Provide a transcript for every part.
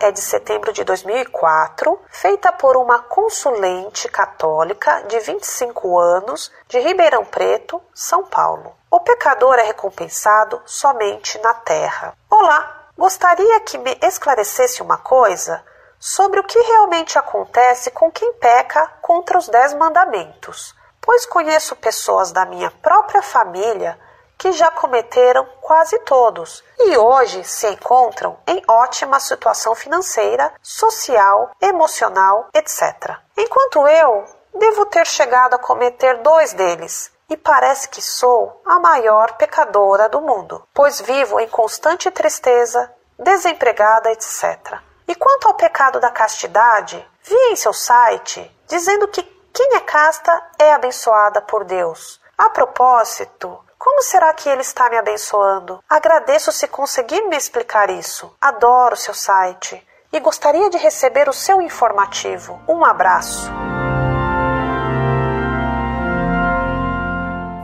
é de setembro de 2004, feita por uma consulente católica de 25 anos de Ribeirão Preto, São Paulo. O pecador é recompensado somente na terra. Olá, gostaria que me esclarecesse uma coisa sobre o que realmente acontece com quem peca contra os Dez Mandamentos, pois conheço pessoas da minha própria família que já cometeram quase todos e hoje se encontram em ótima situação financeira, social, emocional, etc. Enquanto eu devo ter chegado a cometer dois deles. E parece que sou a maior pecadora do mundo, pois vivo em constante tristeza, desempregada, etc. E quanto ao pecado da castidade, vi em seu site dizendo que quem é casta é abençoada por Deus. A propósito, como será que ele está me abençoando? Agradeço se conseguir me explicar isso. Adoro seu site e gostaria de receber o seu informativo. Um abraço.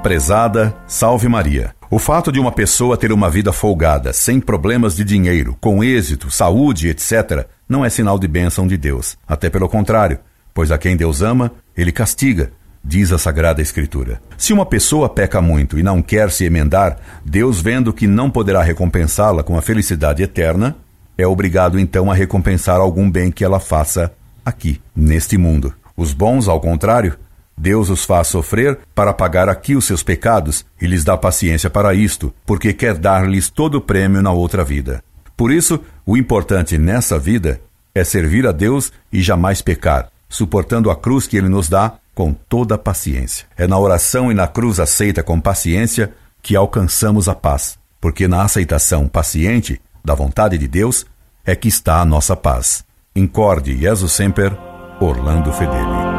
Prezada, salve Maria. O fato de uma pessoa ter uma vida folgada, sem problemas de dinheiro, com êxito, saúde, etc., não é sinal de bênção de Deus. Até pelo contrário, pois a quem Deus ama, ele castiga diz a Sagrada Escritura. Se uma pessoa peca muito e não quer se emendar, Deus, vendo que não poderá recompensá-la com a felicidade eterna, é obrigado então a recompensar algum bem que ela faça aqui, neste mundo. Os bons, ao contrário, Deus os faz sofrer para pagar aqui os seus pecados e lhes dá paciência para isto, porque quer dar-lhes todo o prêmio na outra vida. Por isso, o importante nessa vida é servir a Deus e jamais pecar, suportando a cruz que Ele nos dá com toda a paciência. É na oração e na cruz aceita com paciência que alcançamos a paz, porque na aceitação paciente da vontade de Deus é que está a nossa paz. Incorde Jesus Semper, Orlando Fedeli.